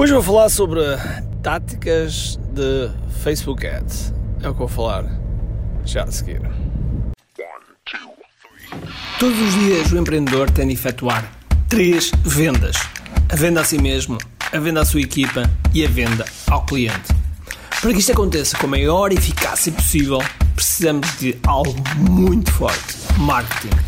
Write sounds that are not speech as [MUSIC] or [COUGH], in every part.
Hoje vou falar sobre táticas de Facebook Ads. É o que vou falar já a seguir. Todos os dias o empreendedor tem de efetuar três vendas: a venda a si mesmo, a venda à sua equipa e a venda ao cliente. Para que isto aconteça com a maior eficácia possível, precisamos de algo muito forte: marketing.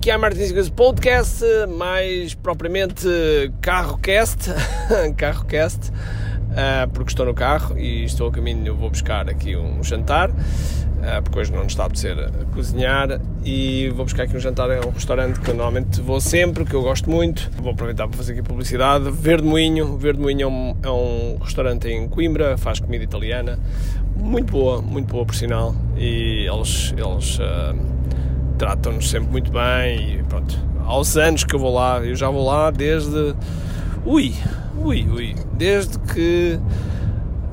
QI Marketing Secrets Podcast, mais propriamente CarroCast, [LAUGHS] CarroCast, uh, porque estou no carro e estou a caminho, vou buscar aqui um jantar, uh, porque hoje não está a apetecer cozinhar e vou buscar aqui um jantar a um restaurante que eu normalmente vou sempre, que eu gosto muito. Vou aproveitar para fazer aqui publicidade. Verde Moinho, Verde Moinho é um, é um restaurante em Coimbra, faz comida italiana, muito boa, muito boa por sinal, e eles... eles uh, tratam-nos sempre muito bem e pronto. Aos anos que eu vou lá, eu já vou lá desde. Ui, ui, ui. Desde que.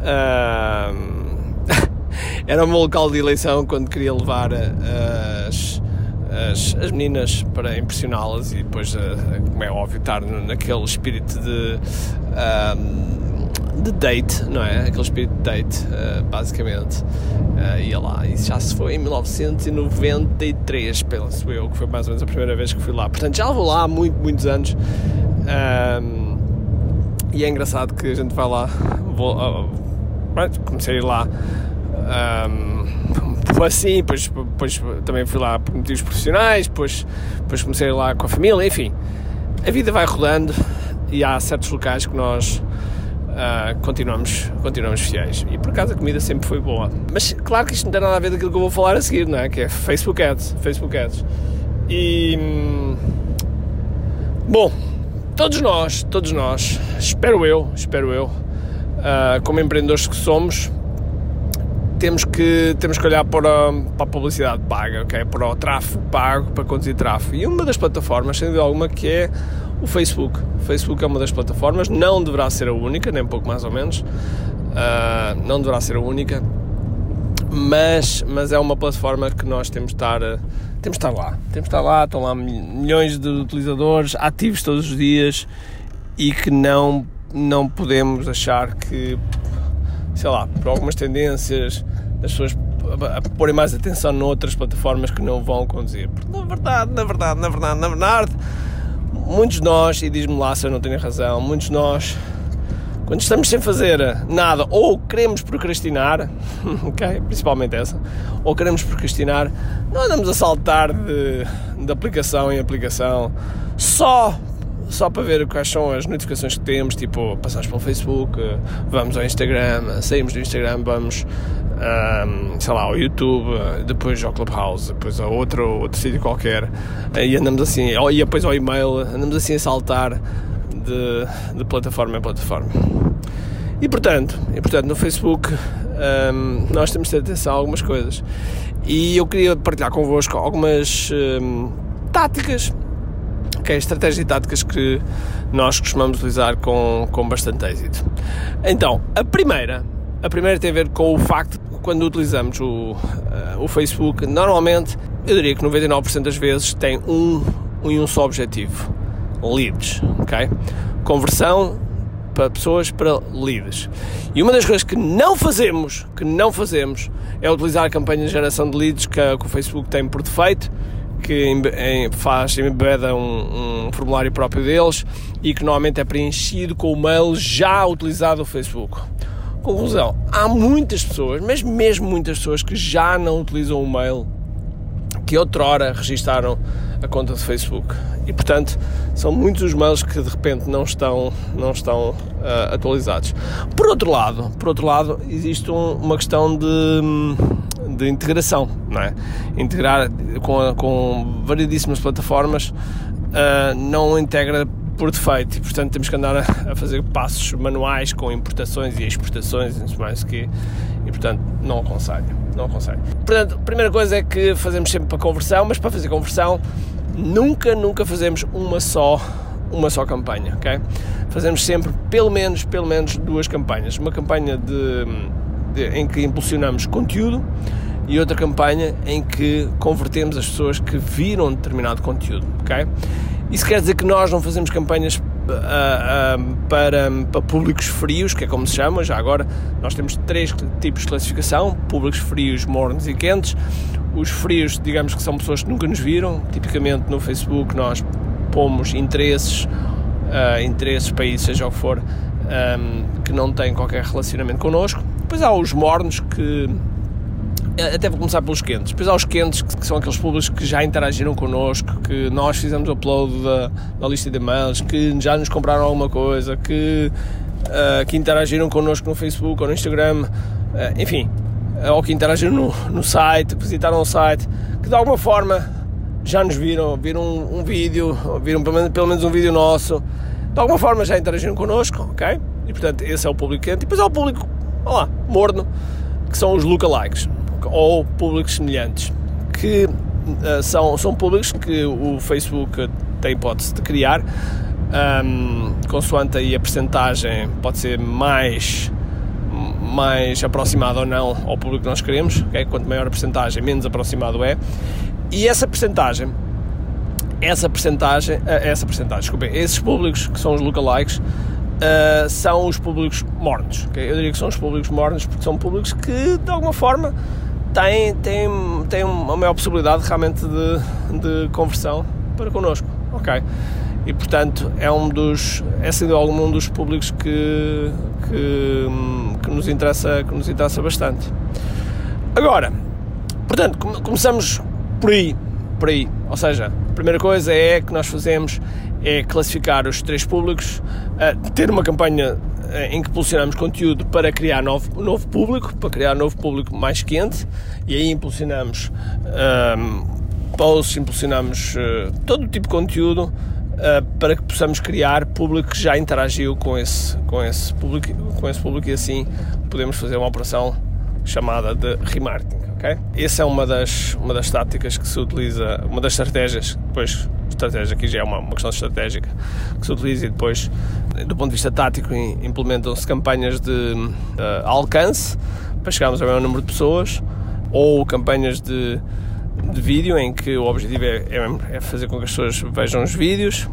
[LAUGHS] era o meu local de eleição quando queria levar as, as, as meninas para impressioná-las e depois, como é óbvio, estar naquele espírito de de date, não é? Aquele espírito de date, uh, basicamente. Uh, ia lá, isso já se foi em 1993, penso eu, que foi mais ou menos a primeira vez que fui lá. Portanto, já vou lá há muito, muitos anos. Um, e é engraçado que a gente vai lá. Vou, uh, comecei a ir lá. Um, assim, depois, depois também fui lá por motivos profissionais, depois, depois comecei a ir lá com a família, enfim. A vida vai rodando e há certos locais que nós uh, continuamos, continuamos fiéis. E por acaso a comida sempre foi boa. Mas claro que isto não tem nada a ver daquilo que eu vou falar a seguir, não é? Que é Facebook Ads. Facebook Ads. E. Hum, bom, todos nós, todos nós, espero eu, espero eu, uh, como empreendedores que somos, temos que, temos que olhar para, para a publicidade paga, okay? para o tráfego pago, para conduzir tráfego. E uma das plataformas, sem dúvida alguma, que é o Facebook. O Facebook é uma das plataformas, não deverá ser a única, nem pouco mais ou menos, uh, não deverá ser a única, mas, mas é uma plataforma que nós temos de estar, temos de estar lá. Temos de estar lá, estão lá milhões de utilizadores ativos todos os dias e que não, não podemos achar que, sei lá, por algumas tendências das pessoas a porem mais atenção noutras plataformas que não vão conduzir. Porque na verdade, na verdade, na verdade, na verdade muitos de nós, e diz-me lá se eu não tenho razão, muitos de nós, quando estamos sem fazer nada, ou queremos procrastinar, [LAUGHS] okay, principalmente essa, ou queremos procrastinar, não andamos a saltar de, de aplicação em aplicação só só para ver quais são as notificações que temos, tipo, passamos pelo Facebook, vamos ao Instagram, saímos do Instagram, vamos, um, sei lá, ao YouTube, depois ao Clubhouse, depois a outro, outro sítio qualquer, e andamos assim, e depois ao e-mail, andamos assim a saltar de, de plataforma em plataforma. E portanto, e, portanto no Facebook um, nós temos de ter atenção a algumas coisas. E eu queria partilhar convosco algumas um, táticas ok? Estratégias e táticas que nós costumamos utilizar com, com bastante êxito. Então, a primeira, a primeira tem a ver com o facto de quando utilizamos o, uh, o Facebook, normalmente, eu diria que 99% das vezes tem um, um e um só objetivo: leads, ok? Conversão para pessoas para leads. E uma das coisas que não fazemos, que não fazemos, é utilizar a campanha de geração de leads que, que o Facebook tem por defeito que faz, embeda um, um, formulário próprio deles e que normalmente é preenchido com o mail já utilizado no Facebook. Conclusão, há muitas pessoas, mas mesmo muitas pessoas que já não utilizam o mail que outrora registaram a conta de Facebook. E portanto, são muitos os mails que de repente não estão, não estão uh, atualizados. Por outro lado, por outro lado, existe um, uma questão de de integração, não é? Integrar com, com variedíssimas plataformas uh, não integra por defeito e portanto temos que andar a, fazer passos manuais com importações e exportações e mais que e portanto não aconselho, não aconselho. Portanto, a primeira coisa é que fazemos sempre para conversão, mas para fazer conversão nunca, nunca fazemos uma só uma só campanha, ok? Fazemos sempre pelo menos, pelo menos duas campanhas. Uma campanha de, de, em que impulsionamos conteúdo e outra campanha em que convertemos as pessoas que viram determinado conteúdo, ok? Isso quer dizer que nós não fazemos campanhas uh, uh, para, para públicos frios, que é como se chama, já agora nós temos três tipos de classificação, públicos frios, mornos e quentes. Os frios, digamos que são pessoas que nunca nos viram, tipicamente no Facebook nós pomos interesses, uh, interesses, países, seja o que for, um, que não têm qualquer relacionamento connosco. Depois há os mornos que até vou começar pelos quentes. Depois há os quentes, que, são aqueles públicos que já interagiram connosco, que nós fizemos o upload da, da lista de e-mails, que já nos compraram alguma coisa, que, uh, que interagiram connosco no Facebook ou no Instagram, uh, enfim, ou que interagiram no, no site, visitaram o site, que de alguma forma já nos viram, viram um, um vídeo, viram pelo menos, pelo menos um vídeo nosso, de alguma forma já interagiram connosco, ok? E portanto, esse é o público quente. E depois há o público, olá, morno, que são os lookalikes ou públicos semelhantes, que uh, são, são públicos que o Facebook tem hipótese de criar, um, consoante aí a percentagem pode ser mais mais aproximado ou não ao público que nós queremos, okay? quanto maior a percentagem, menos aproximado é. E essa percentagem, essa percentagem, eh, essa percentagem, desculpem, esses públicos que são os lookalikes, uh, são os públicos mornos. Okay? Eu diria que são os públicos mornos porque são públicos que, de alguma forma, têm, têm, têm uma maior possibilidade realmente de, de conversão para connosco. Ok? E portanto é um dos é sem algum um dos públicos que, que, que, nos interessa, que nos interessa bastante. Agora, portanto, começamos por aí, por aí. Ou seja, a primeira coisa é que nós fazemos é classificar os três públicos, ter uma campanha eh, em que impulsionamos conteúdo para criar novo, novo público, para criar novo público mais quente, e aí impulsionamos um, ehm, posts, impulsionamos uh, todo o tipo de conteúdo uh, para que possamos criar público que já interagiu com esse, com, esse público, com esse público e assim podemos fazer uma operação chamada de remarketing. Okay? Essa é uma das, uma das táticas que se utiliza, uma das estratégias, depois estratégia aqui já é uma, uma questão estratégica que se utiliza e depois, do ponto de vista tático, implementam-se campanhas de uh, alcance para chegarmos ao maior número de pessoas ou campanhas de, de vídeo em que o objetivo é, é, é fazer com que as pessoas vejam os vídeos.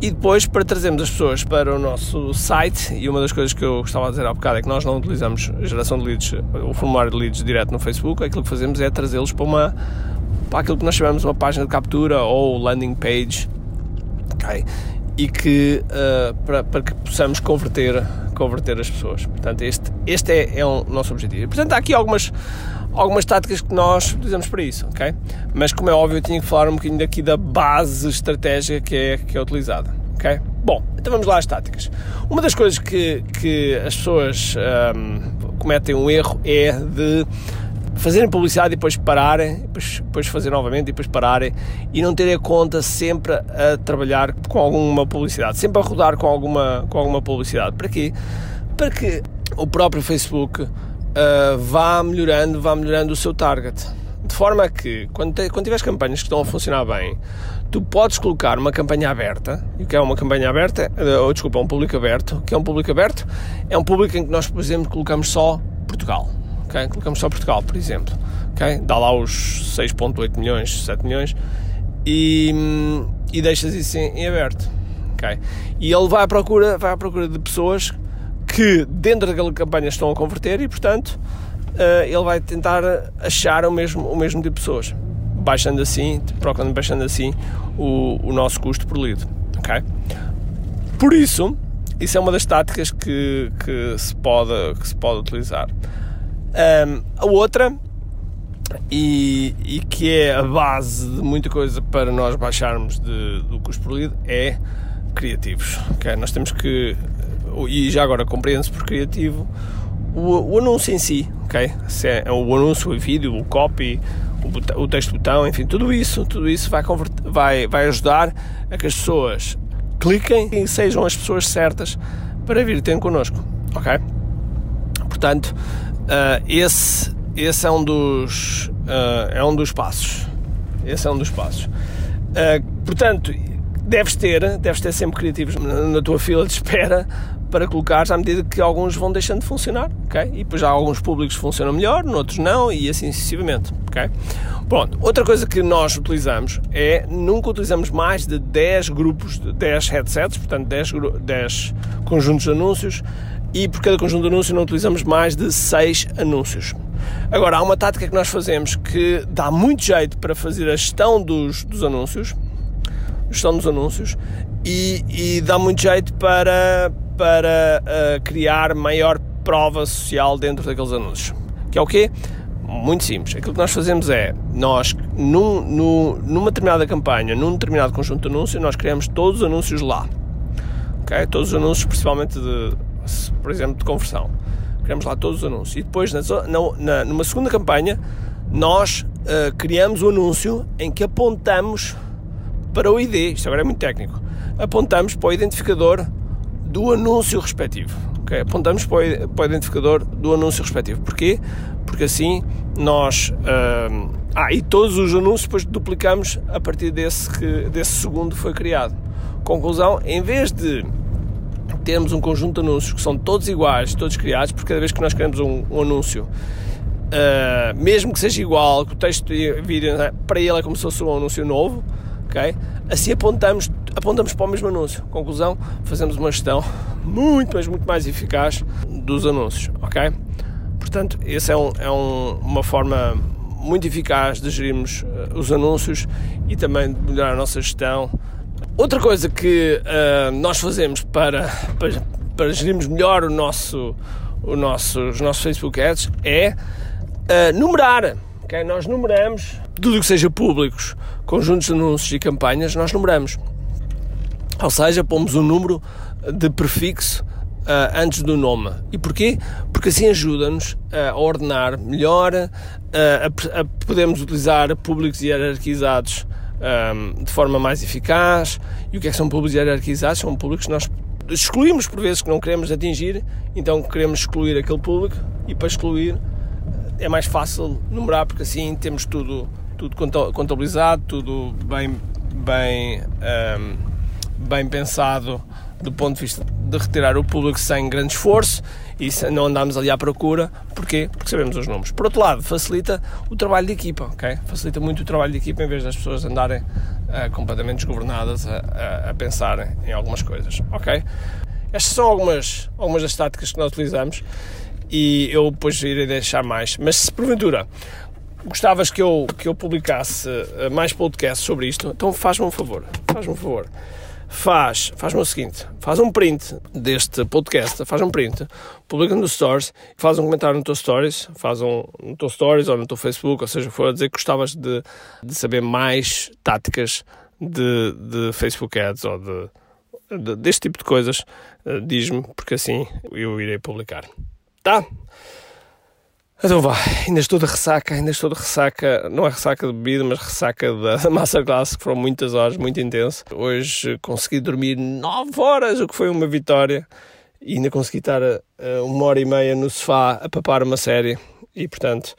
E depois para trazermos as pessoas para o nosso site e uma das coisas que eu estava a dizer há bocado é que nós não utilizamos geração de leads, o formulário de leads direto no Facebook, aquilo que fazemos é trazê-los para uma para aquilo que nós chamamos uma página de captura ou landing page, ok? E que uh, para, para, que possamos converter, converter as pessoas. Portanto, este, este é, é o nosso objetivo. Portanto, há aqui algumas, algumas táticas que nós utilizamos para isso, ok? Mas como é óbvio, eu tinha que falar um bocadinho daqui da base estratégica que é, que é utilizada, ok? Bom, então vamos lá às táticas. Uma das coisas que, que as pessoas um, ehm, cometem um erro é de fazerem publicidade e depois pararem, depois, depois fazer novamente e depois pararem e não terem a conta sempre a trabalhar com alguma publicidade, sempre a rodar com alguma, com alguma publicidade. Para quê? Para que o próprio Facebook uh, vá melhorando, vá melhorando o seu target. De forma que, quando, te, quando tiveres campanhas que estão a funcionar bem, tu podes colocar uma campanha aberta, e o que é uma campanha aberta, uh, ou desculpa, um público aberto, o que é um público aberto? É um público em que nós, por exemplo, colocamos só Portugal okay? colocamos só Portugal, por exemplo, okay? dá lá os 6.8 milhões, 7 milhões e, e deixas isso em, em aberto. Okay? E ele vai à procura, vai à procura de pessoas que dentro daquela campanha estão a converter e, portanto, uh, ele vai tentar achar o mesmo, o mesmo tipo de pessoas, baixando assim, procurando baixando assim o, o nosso custo por lead. Okay? Por isso, isso é uma das táticas que, que, se, pode, que se pode utilizar. Um, a outra, e, e, que é a base de muita coisa para nós baixarmos de, do custo por lead, é criativos. Okay? Nós temos que, e já agora compreende-se por criativo, o, o, anúncio em si, ok? Se é, o anúncio, o vídeo, o copy, o, o texto botão, enfim, tudo isso, tudo isso vai, vai, vai ajudar a que as pessoas cliquem e sejam as pessoas certas para vir ter connosco, ok? Portanto, uh, esse, esse é um dos uh, é um dos passos. Esse é um dos passos. Uh, portanto, deves ter, deves ter sempre criativos na, na tua fila de espera para colocar à medida que alguns vão deixando de funcionar, ok? E depois há alguns públicos que funcionam melhor, outros não, e assim sucessivamente, ok? Pronto, outra coisa que nós utilizamos é, nunca utilizamos mais de 10 grupos, de 10 headsets, portanto 10, 10 conjuntos de anúncios, e por cada conjunto de anúncios não utilizamos mais de 6 anúncios. Agora, há uma tática que nós fazemos que dá muito jeito para fazer a gestão dos, dos anúncios, gestão dos anúncios, e, e dá muito jeito para, para uh, criar maior prova social dentro daqueles anúncios. Que é o quê? Muito simples. Aquilo que nós fazemos é, nós, num, num, numa determinada campanha, num determinado conjunto de anúncios, nós criamos todos os anúncios lá. Okay? Todos os anúncios, principalmente, de, por exemplo, de conversão. Criamos lá todos os anúncios. E depois, na, na, numa segunda campanha, nós uh, criamos um anúncio em que apontamos para o ID. Isto agora é muito técnico. Apontamos para o identificador do anúncio respectivo. Okay? Apontamos para o, para o identificador do anúncio respectivo. Porquê? Porque assim nós. Uh, ah, e todos os anúncios depois duplicamos a partir desse, que, desse segundo que foi criado. Conclusão: em vez de termos um conjunto de anúncios que são todos iguais, todos criados, porque cada vez que nós queremos um, um anúncio, uh, mesmo que seja igual, que o texto e vídeo, né, para ele é como se fosse um anúncio novo, ok? Assim apontamos, apontamos para o mesmo anúncio. Conclusão, fazemos uma gestão muito, mas muito mais eficaz dos anúncios, ok? Portanto, essa é, um, é um, uma forma muito eficaz de gerirmos uh, os anúncios e também de melhorar a nossa gestão. Outra coisa que uh, nós fazemos para, para, para gerirmos melhor o nosso, o nosso, os nossos Facebook Ads é uh, numerar. Okay? Nós numeramos tudo o que seja públicos, conjuntos de anúncios e campanhas, nós numeramos. Ou seja, pomos um número de prefixo uh, antes do nome. E porquê? Porque assim ajuda-nos a ordenar melhor, uh, a, a utilizar públicos hierarquizados um, de forma mais eficaz. E o que é que são públicos hierarquizados? São públicos que nós excluímos por vezes que não queremos atingir, então queremos excluir aquele público e para excluir é mais fácil numerar porque assim temos tudo tudo contabilizado, tudo bem, bem, um, bem pensado do ponto de vista de retirar o público sem grande esforço e não andamos ali à procura. Porquê? Porque sabemos os números. Por outro lado, facilita o trabalho de equipa, ok? Facilita muito o trabalho de equipa em vez das pessoas andarem uh, completamente desgovernadas a, a, a pensar em algumas coisas, ok? Estas são algumas, algumas das táticas que nós utilizamos e eu depois irei deixar mais. Mas se porventura gostavas que eu, que eu publicasse eh, mais podcasts sobre isto, então faz-me um favor, faz-me um favor. Faz, faz-me o seguinte, faz um print deste podcast, faz um print, publica no Stories, faz um comentário no teu Stories, faz um no teu Stories ou no teu Facebook, ou seja, for a dizer que gostavas de, de saber mais táticas de, de Facebook Ads ou de, de deste tipo de coisas, eh, diz-me, porque assim eu irei publicar. Tá? Então vá, ainda estou de ressaca, ainda estou de ressaca, não é ressaca de bebida, mas ressaca da Masterclass, que foram muitas horas, muito intenso. Hoje consegui dormir 9 horas, o que foi uma vitória, e ainda consegui estar uh, uma hora e meia no sofá a papar uma série, e portanto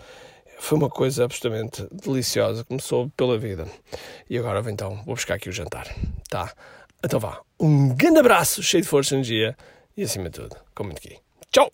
foi uma coisa absolutamente deliciosa, começou pela vida. E agora então vou buscar aqui o jantar, tá? Então vá, um grande abraço, cheio de força e energia, e acima de tudo, com muito aqui. Tchau!